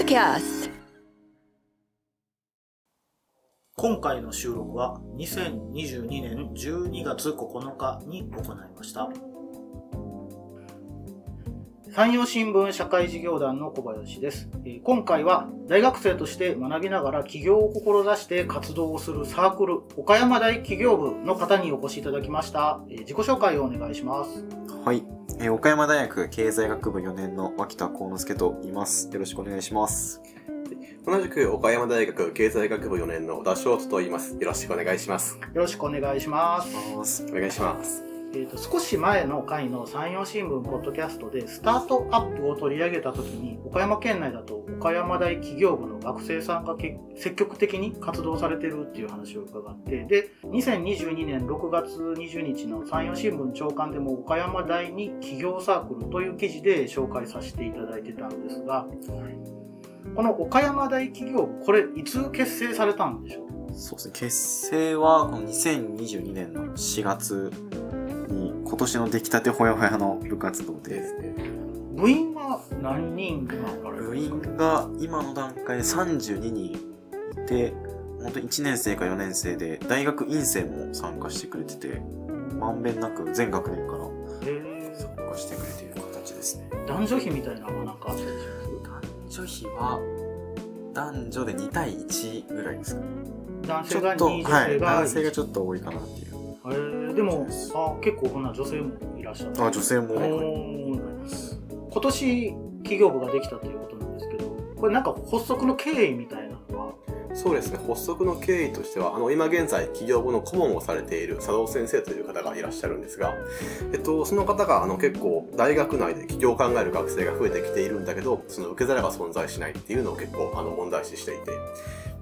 Podcast 今回の収録は2022年12月9日に行いました山陽新聞社会事業団の小林です。え今回は大学生として学びながら起業を志して活動をするサークル岡山大企業部の方にお越しいただきました。え自己紹介をお願いします。はい、えー岡山大学経済学部4年の脇田幸之助と言います。よろしくお願いします。同じく岡山大学経済学部4年の小田翔人と言います。よろしくお願いします。よろしくお願いし。ますお願いします。えー、と少し前の回の山陽新聞ポッドキャストでスタートアップを取り上げた時に岡山県内だと岡山大企業部の学生さんが積極的に活動されてるっていう話を伺ってで2022年6月20日の山陽新聞長官でも岡山大に企業サークルという記事で紹介させていただいてたんですがこの岡山大企業部これいつ結成されたんでしょう？そうですね、結成はこの2022年の4月今年の出来たてほやほやの部活動で。部員は何人部員が今の段階で32人いて、本当に1年生か4年生で大学院生も参加してくれてて、まんべんなく全学年から参加してくれている形ですね。男女比みたいなのがなんかあったりし男女比は男女で2対1ぐらいですか男性がちょっと、2女はい、男性が1ちょっと多いかなっていう。へー。でもあ結構こんな女性もいらっしゃる。あ、女性もおー。今年企業部ができたということなんですけどこれなんか発足の経緯みたいなのは？そうですね。発足の経緯としては、あの、今現在、企業部の顧問をされている佐藤先生という方がいらっしゃるんですが、えっと、その方が、あの、結構、大学内で起業を考える学生が増えてきているんだけど、その受け皿が存在しないっていうのを結構、あの、問題視していて、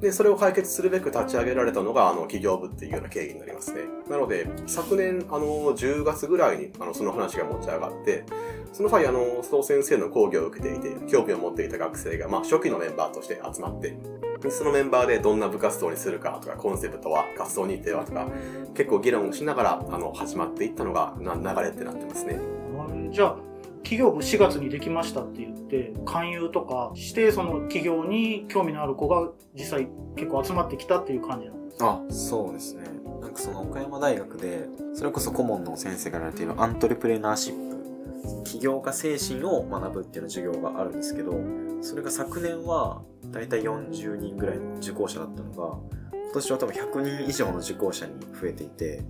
で、それを解決するべく立ち上げられたのが、あの、企業部っていうような経緯になりますね。なので、昨年、あの、10月ぐらいに、あの、その話が持ち上がって、その際、あの、佐藤先生の講義を受けていて、興味を持っていた学生が、まあ、初期のメンバーとして集まって、そのメンバーでどんな部活動にするかとか、コンセプトは、活動日程はとか、結構議論をしながら、あの、始まっていったのが、な流れってなってますね。じゃあ企業部4月にできましたって言って勧誘とかしてその企業に興味のある子が実際結構集まってきたっていう感じなんですあ、そうですね。なんかその岡山大学で、それこそ顧問の先生がやられているアントレプレナーシップ、起業家精神を学ぶっていう授業があるんですけど、それが昨年はだいたい40人ぐらいの受講者だったのが、今年は多分100人以上の受講者に増えていて、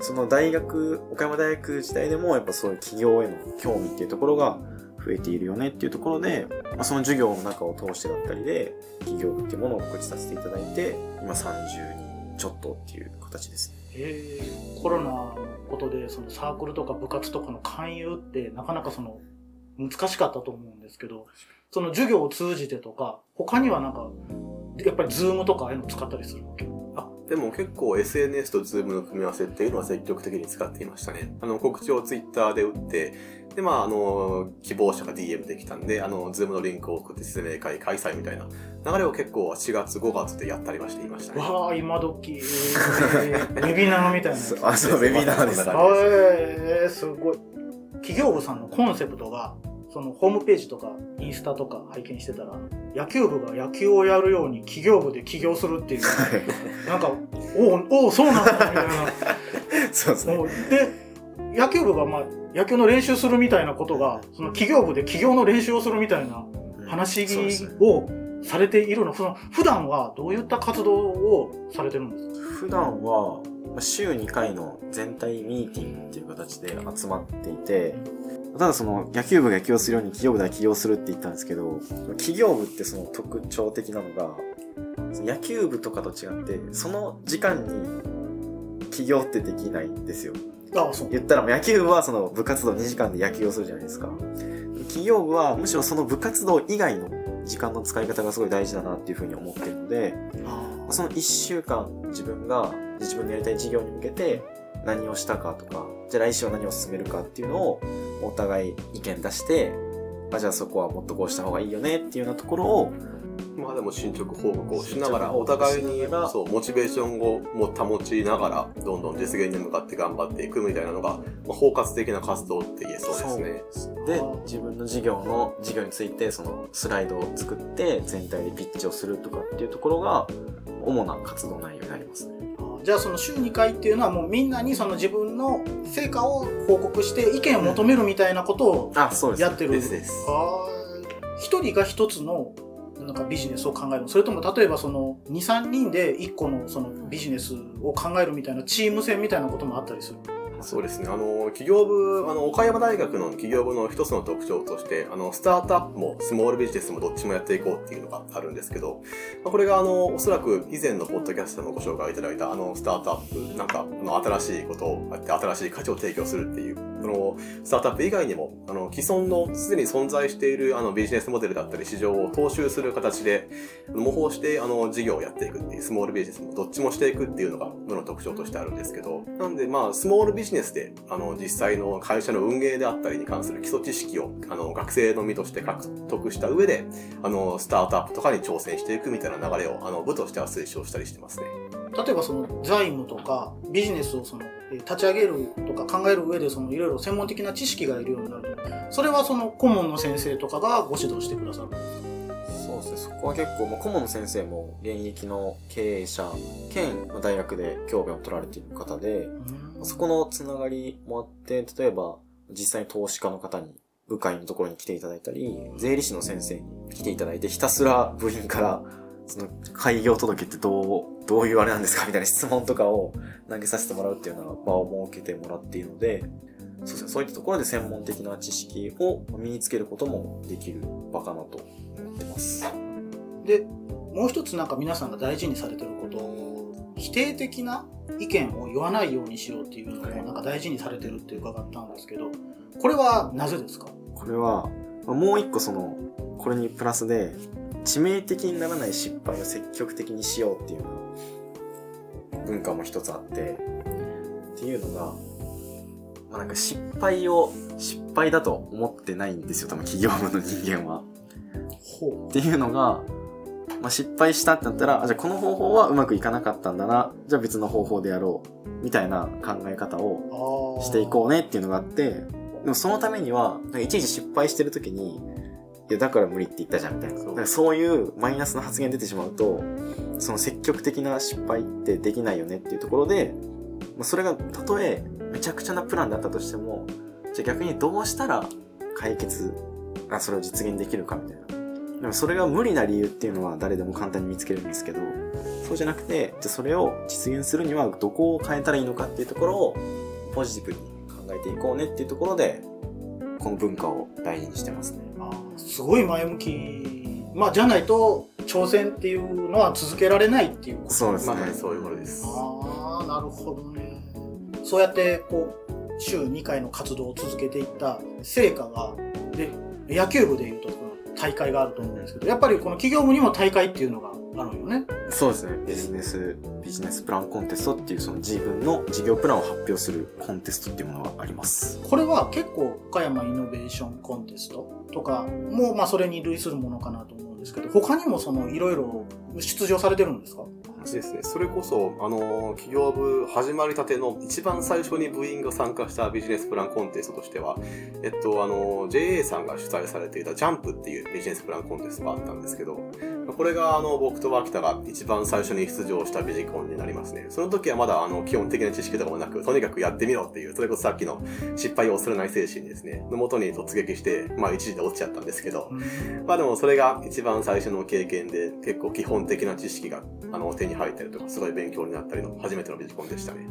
その大学、岡山大学時代でもやっぱそういう起業への興味っていうところが増えているよねっていうところで、まあ、その授業の中を通してだったりで、起業っていうものを告知させていただいて、今30人ちょっとっていう形ですね。えーコロナのことでそのサークルとか部活とかの勧誘ってなかなかその難しかったと思うんですけどその授業を通じてとか他にはなんかやっぱりズームとかああいうの使ったりする？わけあ、でも結構 SNS と Zoom の組み合わせっていうのは積極的に使っていましたね。あの、告知を Twitter で打って、で、まあ、あの、希望者が DM できたんで、あの、Zoom のリンクを送って説明会開催みたいな流れを結構4月5月でやったりはしていましたね。わあ今時、えーウェビナーみたいなあ、そう、ウェビナーです。そんなあ感じえー、すごい企業部さんのコンセプトがそのホームページとかインスタとか拝見してたら野球部が野球をやるように企業部で起業するっていう。なんかおうおうそうなんだみたいな。そうですね。で野球部がまあ野球の練習するみたいなことがその企業部で起業の練習をするみたいな話をされているの。その普段はどういった活動をされてるんですか？普段はまあ週2回の全体ミーティングっていう形で集まっていて、ただその野球部が野球をするように企業部では起業するって言ったんですけど、企業部ってその特徴的なのが、野球部とかと違って、その時間に起業ってできないんですよ。ああそう言ったらもう野球部はその部活動2時間で野球をするじゃないですか。企業部はむしろその部活動以外の時間の使い方がすごい大事だなっていうふうに思ってるので、その1週間自分が自分のやりたい事業に向けて何をしたかとか、じゃあ来週は何を進めるかっていうのをお互い意見出して、あじゃあそこはもっとこうした方がいいよねっていうようなところをまあでも進捗報告をしながら、お互いにそうモチベーションをも保ちながら、どんどん実現に向かって頑張っていくみたいなのが、まあ、包括的な活動って言えそうですね。で、自分の事業の、事業について、そのスライドを作って、全体でピッチをするとかっていうところが、主な活動内容になりますね。じゃあその週2回っていうのはもうみんなにその自分の成果を報告して意見を求めるみたいなことをあ、そうです。やってる。ですです。あー一人が一つのなんかビジネスを考えるそれとも例えばその23人で1個のそのビジネスを考えるみたいなチーム戦みたいなこともあったりするそうですね。あの、企業部、あの、岡山大学の企業部の一つの特徴として、あの、スタートアップもスモールビジネスもどっちもやっていこうっていうのがあるんですけど、まあこれがあの、おそらく以前のポッドキャストでもご紹介いただいたあの、スタートアップ、なんか、あの、新しいことをやって新しい価値を提供するっていう、その、スタートアップ以外にも、あの、既存のすでに存在しているあの、ビジネスモデルだったり市場を踏襲する形で、模倣してあの、事業をやっていくっていう、スモールビジネスもどっちもしていくっていうのが、部の特徴としてあるんですけど、なんでまあ、スモールビジネスで、あの、実際の会社の運営であったりに関する基礎知識を、あの、学生の身として獲得した上で、あの、スタートアップとかに挑戦していくみたいな流れを、あの、部としては推奨したりしてますね。例えばその財務とかビジネスをそのえー立ち上げるとか考える上でそのいろいろ専門的な知識がいるようになる。とそれはその顧問の先生とかがご指導してくださる。そうです。ね。そこは結構、まあ、顧問の先生も現役の経営者兼、まあ、大学で教鞭を取られている方で、そこのつながりもあって、例えば、実際に投資家の方に、部会のところに来ていただいたり、税理士の先生に来ていただいて、ひたすら部員から、その、開業届ってどう、どういうあれなんですかみたいな質問とかを投げさせてもらうっていうような場を設けてもらっているので、そうですね、そういったところで専門的な知識を身につけることもできる場かなと思ってます。でもう一つなんか皆さんが大事にされてること否定的な意見を言わないようにしようっていうのをなんか大事にされてるって伺ったんですけどこれはなぜですか？これは、まあもう一個その、これにプラスで、致命的にならない失敗を積極的にしようっていう文化も一つあって、っていうのが、まあ、なんか失敗を失敗だと思ってないんですよ、多分企業部の人間は。ほっていうのが、まあ、失敗したってなったら、あじゃあこの方法はうまくいかなかったんだな、じゃあ別の方法でやろう、みたいな考え方をうしていこうねっていうのがあって、でもそのためには、いちいち失敗してる時に、いや、だから無理って言ったじゃんみたいな。だからそういうマイナスな発言出てしまうと、その積極的な失敗ってできないよねっていうところで、まあそれがたとえめちゃくちゃなプランだったとしても、じゃあ逆にどうしたら解決、あそれを実現できるかみたいな。でもそれが無理な理由っていうのは誰でも簡単に見つけるんですけど、そうじゃなくて、じゃあそれを実現するにはどこを変えたらいいのかっていうところをポジティブに考えていこうねっていうところで、この文化を大事にしてますね。あーすごい前向きまあじゃないと挑戦っていうのは続けられないっていうことそうですねまさにそういうことです。ああなるほどねそうやってこう週2回の活動を続けていった成果がで野球部でいうと大会があると思うんですけどやっぱりこの企業部にも大会っていうのがあるよねそうですね。ビジネス、ビジネスプランコンテストっていうその自分の事業プランを発表するコンテストっていうものがあります。これは結構岡山イノベーションコンテストとかもまあそれに類するものかなと思うんですけど他にもそのいろいろ出場されてるんですか？そうですね。それこそ、あの、企業部始まりたての一番最初に部員が参加したビジネスプランコンテストとしては、えっと、あの、JA さんが主催されていたジャンプっていうビジネスプランコンテストがあったんですけど、これが、あの、僕と脇田が一番最初に出場したビジコンになりますね。その時はまだ、あの、基本的な知識とかもなく、とにかくやってみろっていう、それこそさっきの失敗を恐れない精神ですね。のもとに突撃して、まあ一時で落ちちゃったんですけど、まあでもそれが一番最初の経験で結構基本的な知識があの手に入ったりとかすごい勉強になったりの初めてのビジコンでしたね。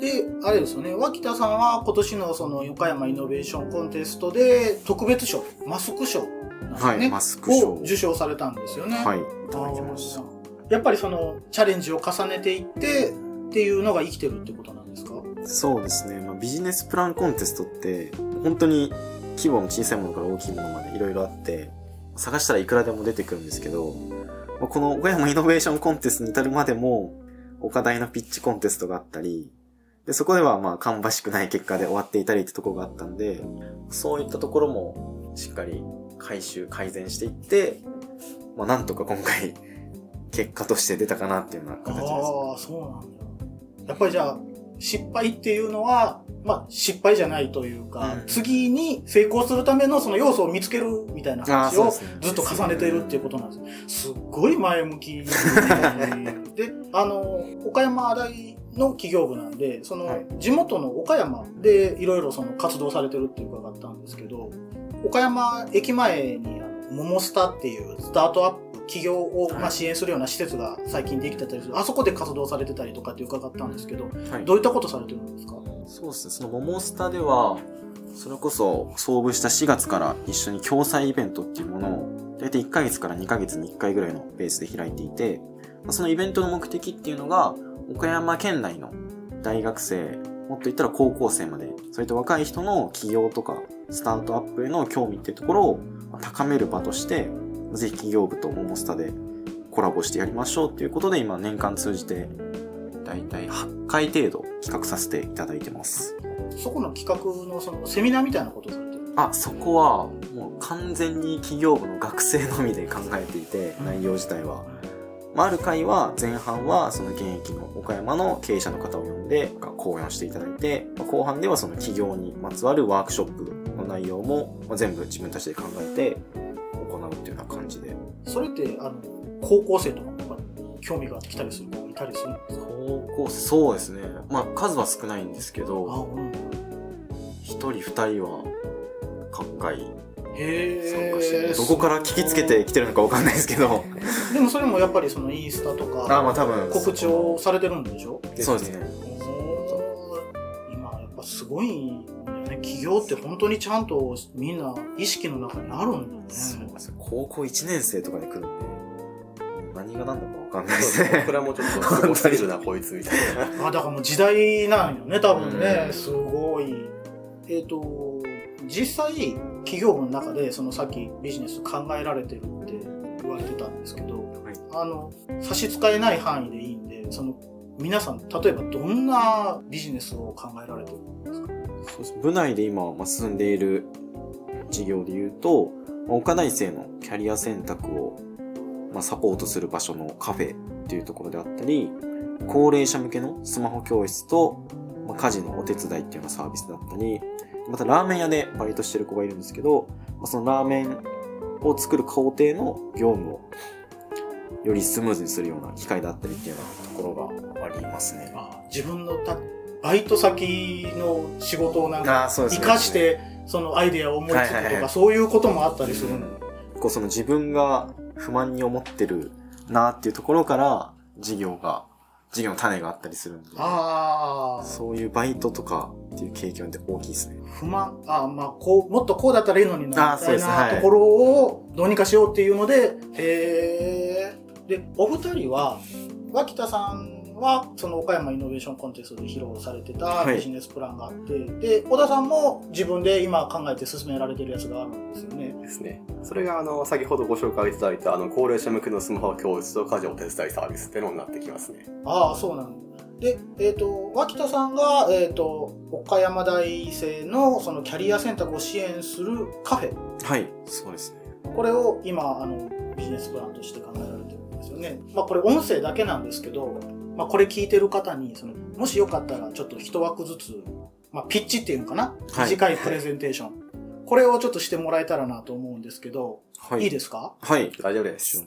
で、あれですよね、脇田さんは今年のその岡山イノベーションコンテストで特別賞、マスク賞ね、はい、マスク賞。を受賞されたんですよね。はい、いあただきました。ーやっぱりそのチャレンジを重ねていってっていうのが生きてるってことなんですか？そうですね。まあ、ビジネスプランコンテストって、本当に規模の小さいものから大きいものまでいろいろあって、探したらいくらでも出てくるんですけど、まあこの岡山イノベーションコンテストに至るまでも、岡大のピッチコンテストがあったり、で、そこではまあ、芳しくない結果で終わっていたりってとこがあったんで、そういったところもしっかり回収、改善していって、まあなんとか今回、結果として出たかなっていうような形です。ああ、そうなんだ。やっぱりじゃあ、失敗っていうのは、まあ、失敗じゃないというか、うん。次に成功するためのその要素を見つけるみたいな話をずっと重ねているっていうことなんです。すっごい前向きで、あの、岡山大の企業部なんで、そのはい、地元の岡山でいろいろその活動されてるっていう伺ったんですけど、岡山駅前に、あの、モモスタっていうスタートアップ企業をまあ支援するような施設が最近できてたりする、あそこで活動されてたりとかって伺ったんですけど、はい。どういったことされてるんですか？そうですね。そのモモスタでは、それこそ創部した4月から一緒に共催イベントっていうものを、大体1ヶ月から2ヶ月に1回ぐらいのペースで開いていて、まあそのイベントの目的っていうのが、岡山県内の大学生、もっと言ったら高校生まで、そういった若い人の起業とか、スタートアップへの興味っていうところをまあ高める場として、ぜひ企業部とモモスタでコラボしてやりましょうっていうことで、今年間通じて、だいたい8回程度企画させていただいてます。そこの企画のそのセミナーみたいなことをされてる？あ、そこはもう完全に企業部の学生のみで考えていて、内容自体は。まあ、ある回は前半はその現役の岡山の経営者の方を呼んで講演をしていただいて、まあ後半ではその企業にまつわるワークショップの内容もまあ全部自分たちで考えてそれって、あの、高校生とか興味が来たりする子がいたりするんですか？高校生、そうですね。まあ数は少ないんですけあ、ど、うん。一人二人は各回へ参加して。どこから聞きつけてきてるのかわかんないですけど。でもそれもやっぱりそのインスタとあ、かまあ多分。告知をされてるんでしょ？そうですね。今やっぱすごいね。企業って本当にちゃんとみんな意識の中にあるんだよね。そう高校1年生とかで来るんで、何が何だかわかんないですね。僕らもちょっとすごすぎるな、こいつみたいな。あ、だからもう時代なんよね、多分ね。うんすごい。えっ、と、実際、企業部の中で、そのさっきビジネス考えられてるって言われてたんですけど、あの、差し支えない範囲でいいんで、その、皆さん、例えばどんなビジネスを考えられてるんですか部内で今、まあ、進んでいる事業で言うと、まあ岡大生のキャリア選択を、まあ、サポートする場所のカフェっていうところであったり、高齢者向けのスマホ教室と、まあ、家事のお手伝いっていうようなサービスだったり、またラーメン屋でバイトしてる子がいるんですけど、まあ、そのラーメンを作る工程の業務をよりスムーズにするような機会だったりっていうようなところがありますね。あ自分のバイト先の仕事をなんか、あ、そう活かして、そのアイデアを思いつくとか、そういうこともあったりするの。こうその自分が不満に思ってるなっていうところから事業が、事業の種があったりするんで、ああ。そういうバイトとかっていう経験って大きいですね。不満、あまあ、こう、もっとこうだったらいいのにな、あみたいなところをどうにかしようっていうので、へー。で、お二人は、脇田さんは、その岡山イノベーションコンテストで披露されてたはいビジネスプランがあって、で、小田さんも自分で今考えて進められてるやつがあるんですよね。ですね。それが、あの、先ほどご紹介いただいた、あの、高齢者向けのスマホ教室と家事お手伝いサービスっていうのになってきますね。ああ、そうなんだ。で、えっ、と、脇田さんが、えっ、と、岡山大生のそのキャリア選択を支援するカフェ。はい、そうですね。これを今、あの、ビジネスプランとして考えられてるんですよね。まあ、これ音声だけなんですけど、まあ、これ聞いてる方に、その、もしよかったら、ちょっと一枠ずつ、まあ、ピッチっていうのかな？はい短いプレゼンテーション。これをちょっとしてもらえたらなと思うんですけど、、はいい。いですか？はい。大丈夫です。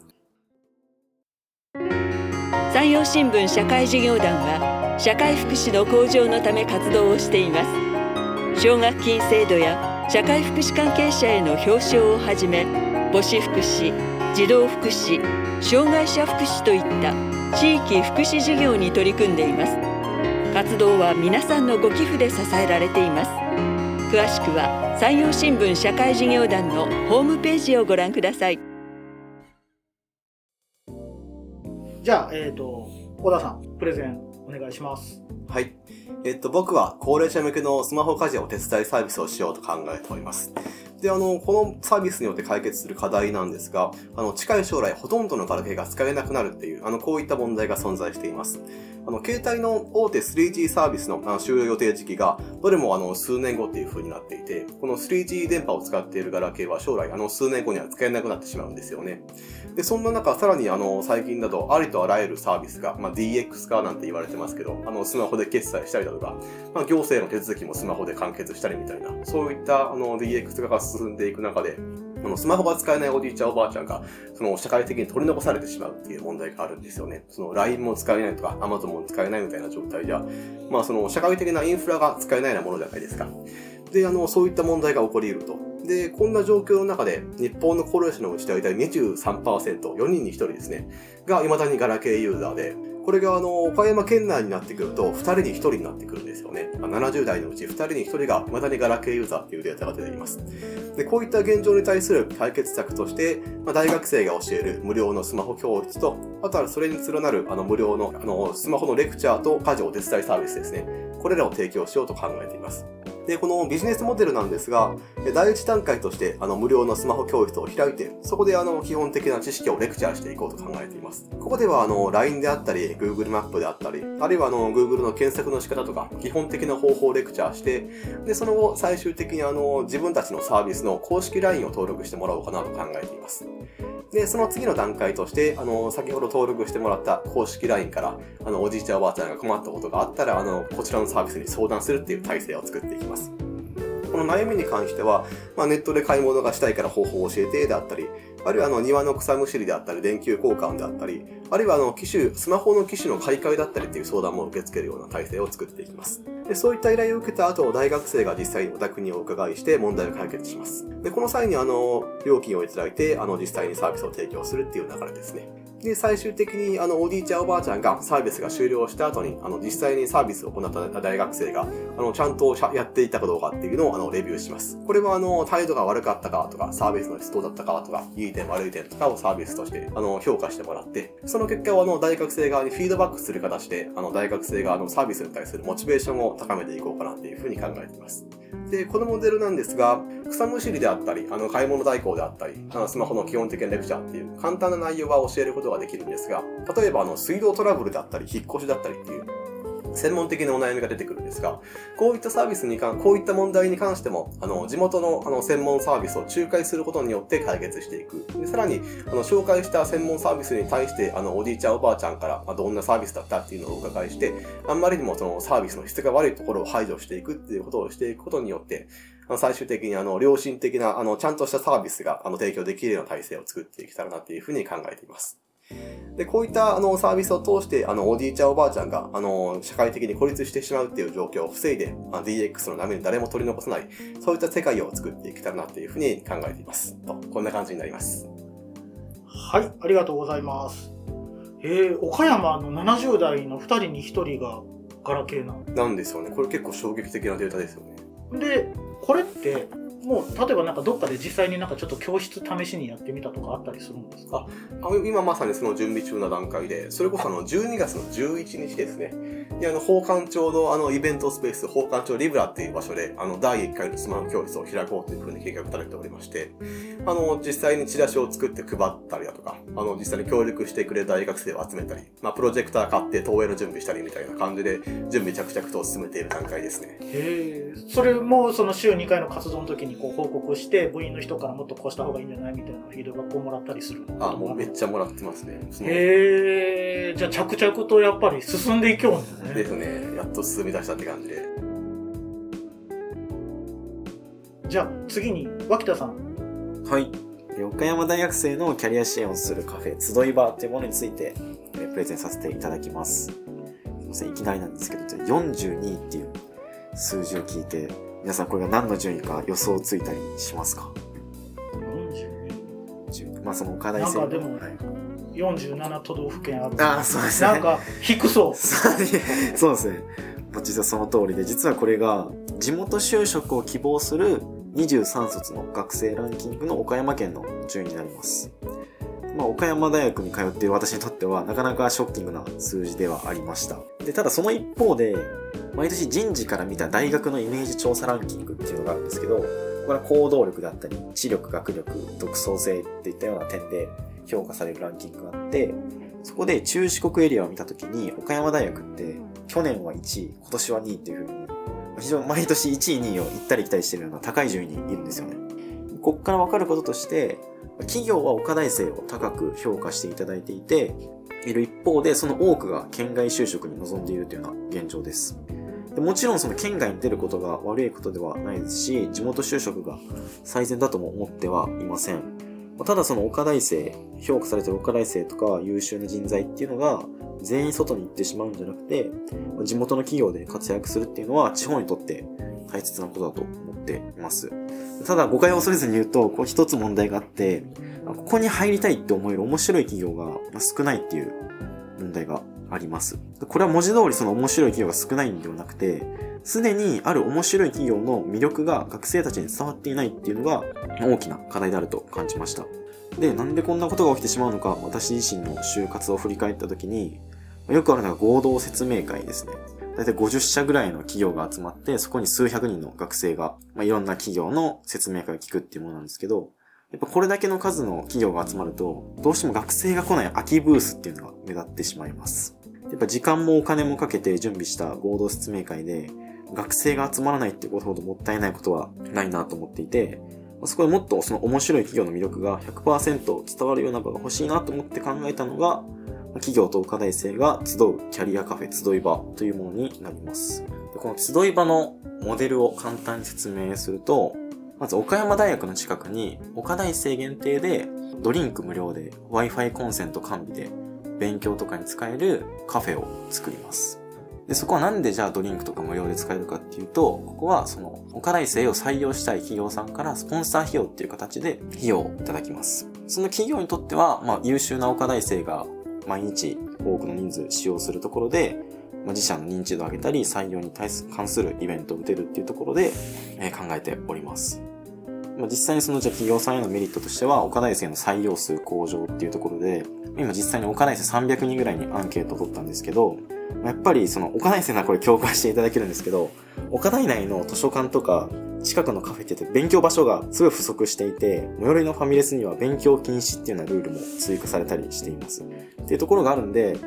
山陽新聞社会事業団は社会福祉の向上のため活動をしています奨学金制度や社会福祉関係者への表彰をはじめ母子福祉児童福祉障害者福祉といった地域福祉事業に取り組んでいます活動は皆さんのご寄付で支えられています詳しくは山陽新聞社会事業団のホームページをご覧くださいじゃあ、えっ、と、小田さん、プレゼンお願いします。はい。えっと、僕は高齢者向けのスマホ家事お手伝いサービスをしようと考えております。で、あの、このサービスによって解決する課題なんですが、あの、近い将来ほとんどのガラケーが使えなくなるっていう、あの、こういった問題が存在しています。あの、携帯の大手 3G サービスのあの終了予定時期が、どれもあの、数年後っていう風になっていて、この 3G 電波を使っているガラケーは将来、あの、数年後には使えなくなってしまうんですよね。で、そんな中、さらにあの、最近だと、ありとあらゆるサービスが、まあ、DX 化なんて言われてますけど、あの、スマホで決済したりだとか、まあ、行政の手続きもスマホで完結したりみたいな、そういったあの、DX 化が進進んでいく中で、あの、スマホが使えないおじいちゃんおばあちゃんが、その、社会的に取り残されてしまうっていう問題があるんですよね。その、LINE も使えないとか、Amazon も使えないみたいな状態じゃ、まあ、その、社会的なインフラが使えないようなものじゃないですか。で、あの、そういった問題が起こり得ると。で、こんな状況の中で、日本の高齢者のうち大体23%、4人に1人ですね、が未だにガラケーユーザーで、これがあの、岡山県内になってくると、2人に1人になってくるんですよね。70代のうち2人に1人が未だにガラケーユーザーっていうデータが出ています。で、こういった現状に対する解決策として、まあ、大学生が教える無料のスマホ教室と、あとはそれに連なるあの無料のあのスマホのレクチャーと家事お手伝いサービスですね。これらを提供しようと考えています。で、このビジネスモデルなんですが、第一段階として、あの、無料のスマホ教室を開いて、そこで、あの、基本的な知識をレクチャーしていこうと考えています。ここでは、あの、LINE であったり、Google マップであったり、あるいは、あの、Google の検索の仕方とか、基本的な方法をレクチャーして、で、その後、最終的に、あの、自分たちのサービスの公式 LINE を登録してもらおうかなと考えています。で、その次の段階として、あの、先ほど登録してもらった公式 LINE から、あの、おじいちゃんおばあちゃんが困ったことがあったら、あの、こちらのサービスに相談するっていう体制を作っていきます。この悩みに関しては、まあ、ネットで買い物がしたいから方法を教えてであったり、あるいはあの庭の草むしりであったり、電球交換であったり、あるいはあの機種、スマホの機種の買い替えだったりっていう相談も受け付けるような体制を作っていきます。でそういった依頼を受けた後、大学生が実際にお宅にお伺いして問題を解決します。で、この際にあの、料金をいただいて、あの、実際にサービスを提供するっていう流れですね。で、最終的に、あの、おじいちゃんおばあちゃんがサービスが終了した後に、あの、実際にサービスを行った大学生が、あの、ちゃんとやっていたかどうかっていうのを、あの、レビューします。これは、あの、態度が悪かったかとか、サービスの質どうだったかとか、いい点悪い点とかをサービスとして、あの、評価してもらって、その結果を、あの、大学生側にフィードバックする形で、あの、大学生側のサービスに対するモチベーションを高めていこうかなっていうふうに考えています。で、このモデルなんですが、草むしりであったり、あの、買い物代行であったり、あの、スマホの基本的なレクチャーっていう簡単な内容は教えることができるんですが、例えば、あの、水道トラブルであったり、引っ越しだったりっていう、専門的なお悩みが出てくるんですが、こういったサービスに関、こういった問題に関しても、あの、地元の、あの、専門サービスを仲介することによって解決していく。でさらに、あの、紹介した専門サービスに対して、あの、おじいちゃんおばあちゃんから、まあ、どんなサービスだったっていうのをお伺いして、あんまりにもそのサービスの質が悪いところを排除していくっていうことをしていくことによって、最終的にあの、良心的な、あの、ちゃんとしたサービスが、あの、提供できるような体制を作っていけたらなっていうふうに考えています。で、こういった、あの、サービスを通して、あの、おじいちゃんおばあちゃんが、あの、社会的に孤立してしまうっていう状況を防いで、まあ、DX の波に誰も取り残さない、そういった世界を作っていけたらなっていうふうに考えています。と、こんな感じになります。はい、ありがとうございます。えー、岡山の70代の2人に1人がガラケーなの？なんですよね。これ結構衝撃的なデータですよね。で、これって、もう、例えばなんかどっかで実際になんかちょっと教室試しにやってみたとかあったりするんですか？あの今まさにその準備中な段階で、それこそあの12月の11日ですね。にあの、宝冠町のあのイベントスペース、宝冠町リブラっていう場所で、あの、第1回のスマホ教室を開こうというふうに計画立てておりまして、あの、実際にチラシを作って配ったりだとか、あの、実際に協力してくれる大学生を集めたり、まあ、プロジェクター買って投影の準備したりみたいな感じで、準備着々と進めている段階ですね。へえ。それもその週2回の活動の時にこう報告して、部員の人からもっとこうした方がいいんじゃないみたいなフィードバックをもらったりするあ、もうめっちゃもらってますね。へえ。じゃあ着々とやっぱり進んでいきょうんだね。ですね。やっと進み出したって感じで。じゃあ次に脇田さん。はい。で岡山大学生のキャリア支援をするカフェ、集い場というものについて、えープレゼンさせていただきます。すいません、いきなりなんですけど、42っていう数字を聞いて、皆さんこれが何の順位か予想ついたりしますか？42。順位まあその課題なんかでもはい47都道府県ある。ああ、そうですね。なんか低そう。そうですね。まあ実はその通りで、実はこれが地元就職を希望する23卒の学生ランキングの岡山県の順位になります。まあ、岡山大学に通っている私にとってはなかなかショッキングな数字ではありました。で、ただその一方で、毎年人事から見た大学のイメージ調査ランキングっていうのがあるんですけど、これは行動力だったり、知力、学力、独創性っていったような点で評価されるランキングがあって、そこで中四国エリアを見たときに、岡山大学って、去年は1位、今年は2位っていう風に、非常に毎年1位、2位を行ったり来たりしてるような高い順位にいるんですよね。こっから分かることとして、企業は岡大生を高く評価していただいていて、いる一方で、その多くが県外就職に臨んでいるというような現状です。でもちろんその県外に出ることが悪いことではないですし、地元就職が最善だとも思ってはいません。ただその岡大生、評価されてる岡大生とか優秀な人材っていうのが全員外に行ってしまうんじゃなくて、地元の企業で活躍するっていうのは地方にとって大切なことだと思っています。ただ誤解を恐れずに言うと、こう一つ問題があって、ここに入りたいって思える面白い企業が少ないっていう問題があります。これは文字通りその面白い企業が少ないんではなくて、すでにある面白い企業の魅力が学生たちに伝わっていないっていうのが大きな課題であると感じました。で、なんでこんなことが起きてしまうのか、私自身の就活を振り返った時に、よくあるのが合同説明会ですね。だいたい50社ぐらいの企業が集まって、そこに数百人の学生が、まあ、いろんな企業の説明会を聞くっていうものなんですけど、やっぱこれだけの数の企業が集まると、どうしても学生が来ない空きブースっていうのが目立ってしまいます。やっぱ時間もお金もかけて準備した合同説明会で、学生が集まらないってことほどもったいないことはないなと思っていて、そこでもっとその面白い企業の魅力が100%伝わるような場が欲しいなと思って考えたのが、企業と岡大生が集うキャリアカフェ集い場というものになります。この集い場のモデルを簡単に説明すると、まず岡山大学の近くに岡大生限定でドリンク無料で Wi-Fi コンセント完備で勉強とかに使えるカフェを作ります。で、そこはなんでじゃあドリンクとか無料で使えるかっていうと、ここはその岡大生を採用したい企業さんからスポンサー費用っていう形で費用をいただきます。その企業にとっては、まあ優秀な岡大生が毎日多くの人数使用するところで、まあ、自社の認知度を上げたり、採用に対す関するイベントを打てるっていうところで、えー考えております。まあ、実際にそのじゃあ企業さんへのメリットとしては、岡大生の採用数向上っていうところで、今実際に岡大生300人ぐらいにアンケートを取ったんですけど、まやっぱりその岡大生ならこれ共感していただけるんですけど、岡大内の図書館とか近くのカフェって勉強場所がすごい不足していて、最寄りのファミレスには勉強禁止っていうようなルールも追加されたりしています。っていうところがあるんで、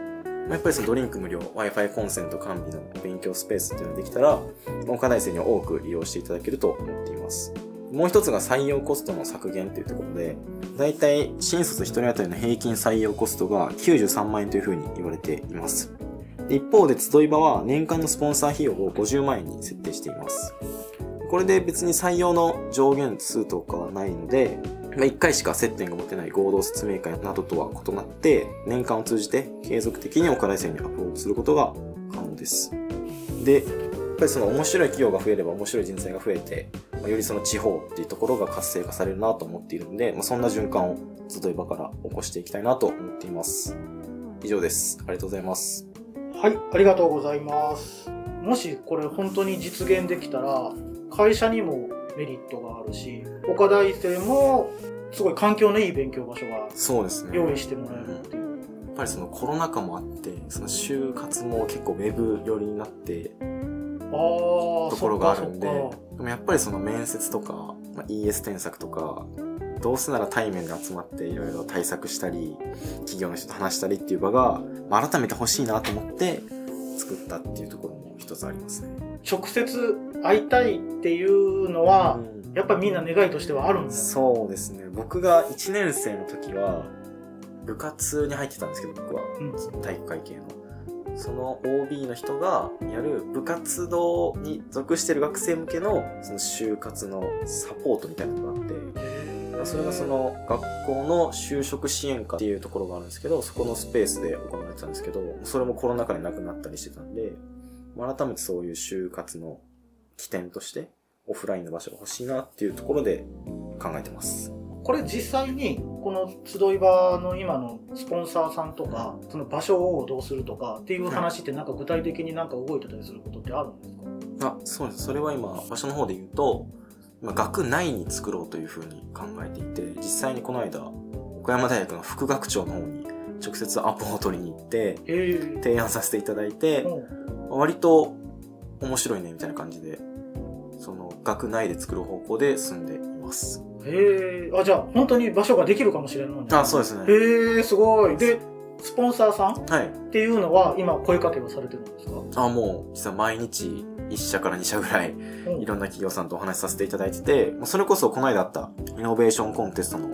まやっぱりそのドリンク無料、Wi-Fi コンセント完備の勉強スペースっていうのができたら、岡大生には多く利用していただけると思っています。もう一つが採用コストの削減っていうところで、だいたい新卒1人当たりの平均採用コストが93万円というふうに言われています。一方で、集い場は年間のスポンサー費用を50万円に設定しています。これで別に採用の上限数とかはないので、まあ、1回しか接点が持てない合同説明会などとは異なって、年間を通じて継続的に岡大生にアプローチすることが可能です。で、やっぱりその面白い企業が増えれば面白い人材が増えて、まあよりその地方っていうところが活性化されるなと思っているので、まあ、そんな循環を集い場から起こしていきたいなと思っています。以上です。ありがとうございます。はい、ありがとうございます。もしこれ本当に実現できたら、会社にもメリットがあるし、岡大生もすごい環境のいい勉強場所がそうですね。用意してもらえるっていう。やっぱりそのコロナ禍もあって、その就活も結構ウェブ寄りになって、ああ、ところがあるんで、でもやっぱりその面接とか、まあ、ES 添削とか、どうせなら対面で集まっていろいろ対策したり、企業の人と話したりっていう場が、まあ、改めて欲しいなと思って作ったっていうところも一つありますね。直接会いたいっていうのは、うんやっぱりみんな願いとしてはあるんだよね。そうですね。僕が1年生の時は、部活に入ってたんですけど、僕は。うん体育会系の。その OB の人がやる部活動に属してる学生向けのその就活のサポートみたいなのがあって、それがその学校の就職支援課っていうところがあるんですけど、そこのスペースで行われてたんですけど、それもコロナ禍でなくなったりしてたんで、改めてそういう就活の起点としてオフラインの場所が欲しいなっていうところで考えてます。これ実際にこの集い場の今のスポンサーさんとかその場所をどうするとかっていう話ってなんか具体的になんか動いてたりすることってあるんですか？あ、そうです。それは今、場所の方で言うと、今、学内に作ろうというふうに考えていて、実際にこの間、岡山大学の副学長の方に直接アポを取りに行って、提案させていただいて、うん。割と面白いねみたいな感じで、その学内で作る方向で進んでいます。へえあじゃあ本当に場所ができるかもしれないあ、そうですね。へえすごいでスポンサーさん？はい。っていうのは今声かけをされてるんですか？あ、もう、実は毎日、1社から2社ぐらい、うんいろんな企業さんとお話しさせていただいてて、もうそれこそこの間あった、イノベーションコンテストの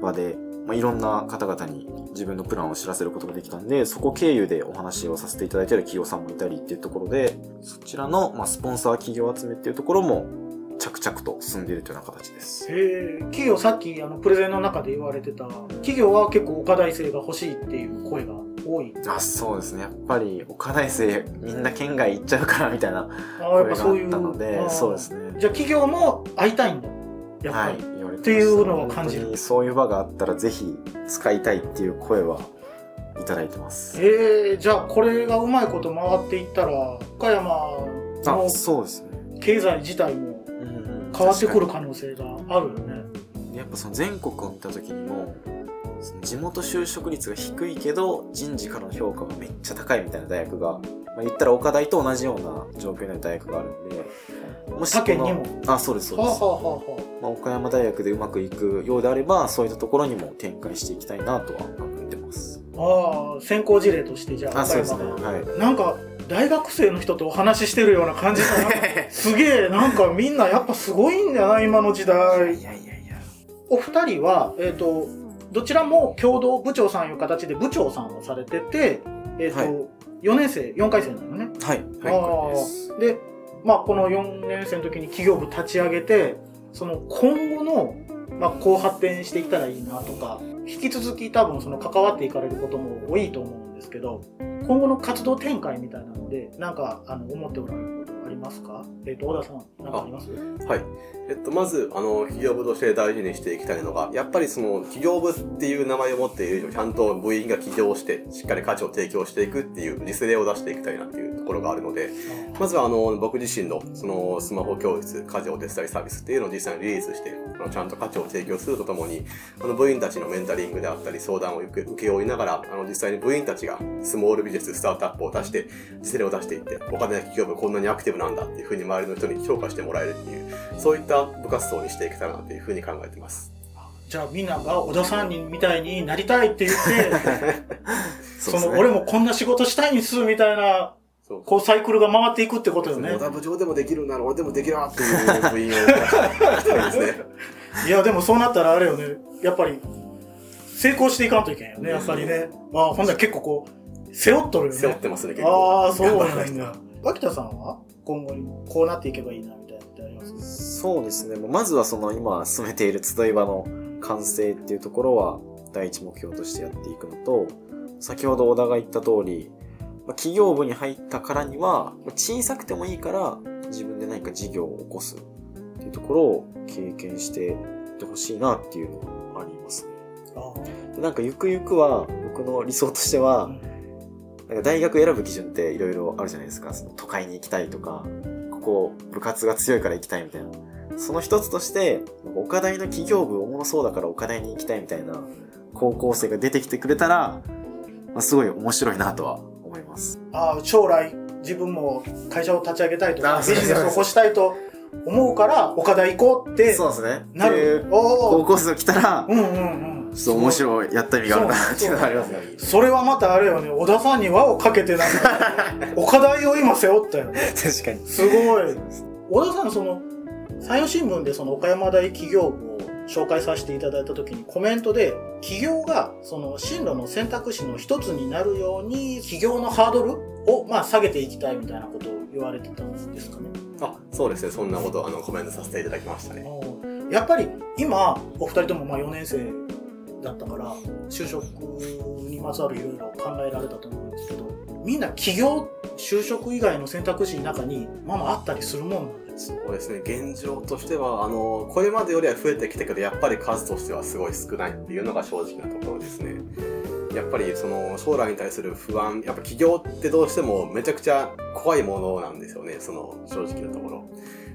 場で、まあ、いろんな方々に自分のプランを知らせることができたんで、そこ経由でお話をさせていただいている企業さんもいたりっていうところで、そちらの、まあ、スポンサー企業集めっていうところも、着々と進んでいるというような形です。企業さっきあのプレゼンの中で言われてた企業は結構岡大生が欲しいっていう声が多いあ、そうですね。やっぱり、岡大生、みんな県外行っちゃうからみたいなああやっ声があぱそういうったので、そうですね。じゃあ企業も会いたいんだやっぱはいり、、言われてましたっていうのを感じるそういう場があったらぜひ使いたいっていう声はいただいてます。えー、じゃあこれがうまいこと回っていったら岡山のあ、そうですね。経済自体もうんうん変わってくる確可能性があるよねかにやっぱその全国を見た時にも、その地元就職率が低いけど人事からの評価がめっちゃ高いみたいな大学が、まあ、言ったら岡大と同じような状況になる大学があるんで、もし他県にも？あ、そうです、そうです。はあはあまあ、岡山大学でうまくいくようであれば、そういったところにも展開していきたいなとは思ってます。あああ先行事例としてじゃああ、そうですね。岡山がはい。なんか大学生の人とお話ししてるような感じだな すげえなんかみんなやっぱすごいんだな今の時代いやいやいや。お二人は、えっとどちらも共同部長さんいう形で部長さんをされてて、えっとはい4年生4回生なのねはい。あはい。ーで、まあ、この4年生の時に企業部立ち上げてその今後の、まあ、こう発展していったらいいなとか引き続き多分その関わっていかれることも多いと思うんですけど今後の活動展開みたいなのでなんかあの思っておられることありますか？えっ、と小田さん何かあります？はい。えっと、まず、あの、企業部として大事にしていきたいのが、やっぱりその、企業部っていう名前を持っている以上、ちゃんと部員が起業して、しっかり価値を提供していくっていう実例を出していきたいなっていうところがあるので、まずは、あの、僕自身の、その、スマホ教室、家事お手伝いサービスっていうのを実際にリリースして、あのちゃんと価値を提供するとともに、あの、部員たちのメンタリングであったり、相談を受け負いながら、あの、実際に部員たちが、スモールビジネス、スタートアップを出して、実例を出していって、お金や企業部こんなにアクティブなんだっていうふうに周りの人に評価してもらえるっていう、そういった部活動にしていけたらなっていうふうに考えてます。じゃあみんなが小田さんにみたいになりたいって言って その俺もこんな仕事したいんすみたいなそうこうサイクルが回っていくってことよね。小田部長でもできるなら俺でもできるなっていう。部員をね。いやでもそうなったらあれよね。やっぱり成功していかんといけんよね。やっぱりね。ああほんなら結構こう背負っとるよね。背負ってますね、結構。ああそうなんだ脇田さんは？今後にこうなっていけばいいなみたいなのってあります？そうですね。もうまずはその今進めている集い場の完成っていうところは第一目標としてやっていくのと、先ほど小田が言った通り、まあ企業部に入ったからには、まあ小さくてもいいから自分で何か事業を起こすっていうところを経験していってほしいなっていうのはありますね。あでなんかゆくゆくは僕の理想としては、なんか大学選ぶ基準っていろいろあるじゃないですか。その都会に行きたいとか、ここ部活が強いから行きたいみたいな。その一つとして、岡大の企業部おもろそうだから岡大に行きたいみたいな高校生が出てきてくれたら、まあ、すごい面白いなとはます。ああ将来自分も会社を立ち上げたいとかビジネスを起こしたいと思うから岡田行こうってそうですね。なる高校生が来たら、うんうんうんちょっと面白い、やった意味があるなっていうのがありますね。それはまたあれよね小田さんに輪をかけてなんか岡大を今背負ったよ確かに。すごい小田さんその山陽新聞でその岡山大企業部を紹介させていただいた時にコメントで企業がその進路の選択肢の一つになるように企業のハードルをまあ下げていきたいみたいなことを言われてたんですかね。あ、そうですね。そんなことをあのコメントさせていただきましたね。やっぱり今お二人ともまあ4年生だったから就職にまつわるいろいろ考えられたと思うんですけどみんな企業就職以外の選択肢の中にまあまああったりするもんそうですね。現状としては、あの、これまでよりは増えてきたけど、やっぱり数としてはすごい少ないっていうのが正直なところですね。やっぱりその将来に対する不安、やっぱ企業ってどうしてもめちゃくちゃ怖いものなんですよね、その正直なところ。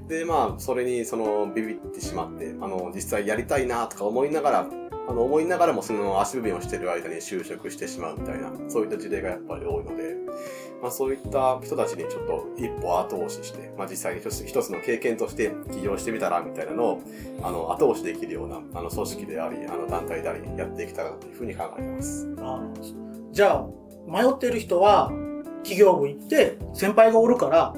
で、まあ、それにそのビビってしまって、あの、実際やりたいなとか思いながら、あの、思いながらもその足踏みをしてる間に就職してしまうみたいな、そういった事例がやっぱり多いので、まあそういった人たちにちょっと一歩後押しして、まあ実際に一つ一つの経験として起業してみたらみたいなのを、あの、後押しできるような、あの、組織であり、あの、団体であり、やっていけたらなというふうに考えてます。あじゃあ迷ってる人は企業部行って先輩がおるから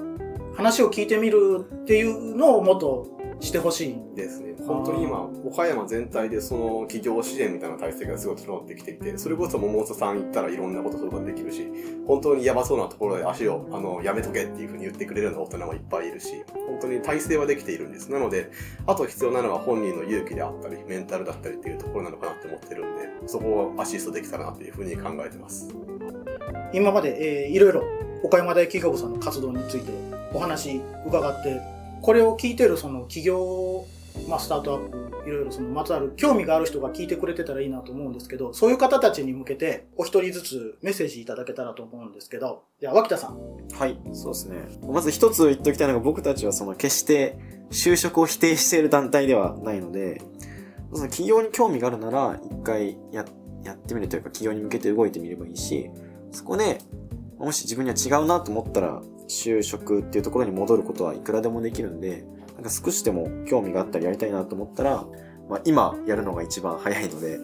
話を聞いてみるっていうのをもっとしてほしい。ですね。本当に今、岡山全体でその企業支援みたいな体制がすごい整ってきていて、それこそ桃里さん行ったらいろんなこと相談できるし、本当にやばそうなところで足を、あの、やめとけっていうふうに言ってくれるような大人もいっぱいいるし、本当に体制はできているんです。なので、あと必要なのは本人の勇気であったり、メンタルだったりっていうところなのかなって思ってるんで、そこをアシストできたらなっていうふうに考えてます。今まで、えーいろいろ岡山大企業部さんの活動についてお話伺って、これを聞いてるその企業、まあ、スタートアップ、いろいろそのまつわる興味がある人が聞いてくれてたらいいなと思うんですけど、そういう方たちに向けてお一人ずつメッセージいただけたらと思うんですけど、じゃあ脇田さん。はい、そうですね。まず一つ言っておきたいのが僕たちはその決して就職を否定している団体ではないので、その企業に興味があるなら一回ややってみるというか企業に向けて動いてみればいいし、そこでもし自分には違うなと思ったら就職っていうところに戻ることはいくらでもできるんで、なんか少しでも興味があったりやりたいなと思ったら、まあ、今やるのが一番早いので、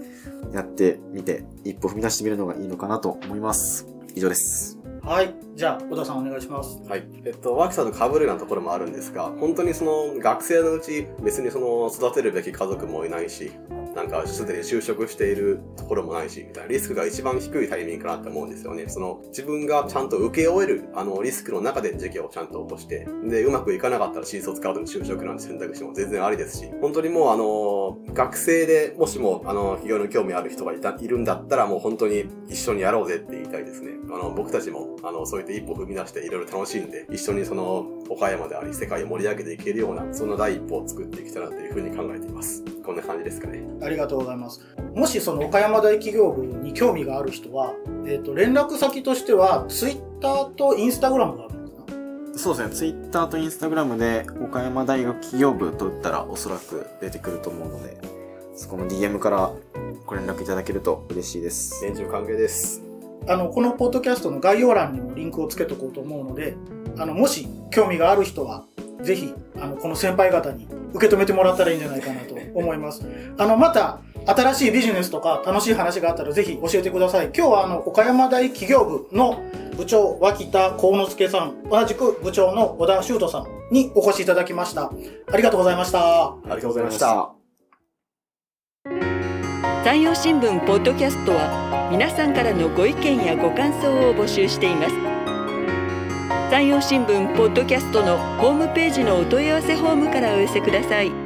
やってみて一歩踏み出してみるのがいいのかなと思います。以上です。はい。じゃあ、小田さんお願いします。はい。えっと、脇さんと被るようなところもあるんですが、本当にその学生のうち別にその育てるべき家族もいないし、なんかすでに就職しているところもないし、みたいなリスクが一番低いタイミングかなって思うんですよね。その自分がちゃんと受け終えるあのリスクの中で事業をちゃんと起こして、で、うまくいかなかったら新卒カードの就職なんて選択肢も全然ありですし、本当にもうあの、学生でもしもあの、企業に興味ある人がいた、いるんだったらもう本当に一緒にやろうぜって言いたいですね。あの、僕たちもあの、そういった一歩踏み出していろいろ楽しんで、一緒にその、岡山であり世界を盛り上げていけるような、そんな第一歩を作っていけたらというふうに考えています。こんな感じですかね。ありがとうございます。もしその岡山大企業部に興味がある人は、えっ、と、連絡先としては、ツイッターとインスタグラムがあるのか？なそうですね、ツイッターとインスタグラムで岡山大学企業部と打ったらおそらく出てくると思うので、そこの DM からご連絡いただけると嬉しいです。年中歓迎です。あの、このポッドキャストの概要欄にもリンクをつけとこうと思うので、あの、もし興味がある人は、ぜひ、あの、この先輩方に受け止めてもらったらいいんじゃないかなと思います。あの、また、新しいビジネスとか楽しい話があったらぜひ教えてください。今日はあの、岡山大企業部の部長、脇田幸之助さん、同じく部長の小田修斗さんにお越しいただきました。ありがとうございました。ありがとうございました。山陽新聞ポッドキャストは皆さんからのご意見やご感想を募集しています山陽新聞ポッドキャストのホームページのお問い合わせフォームからお寄せください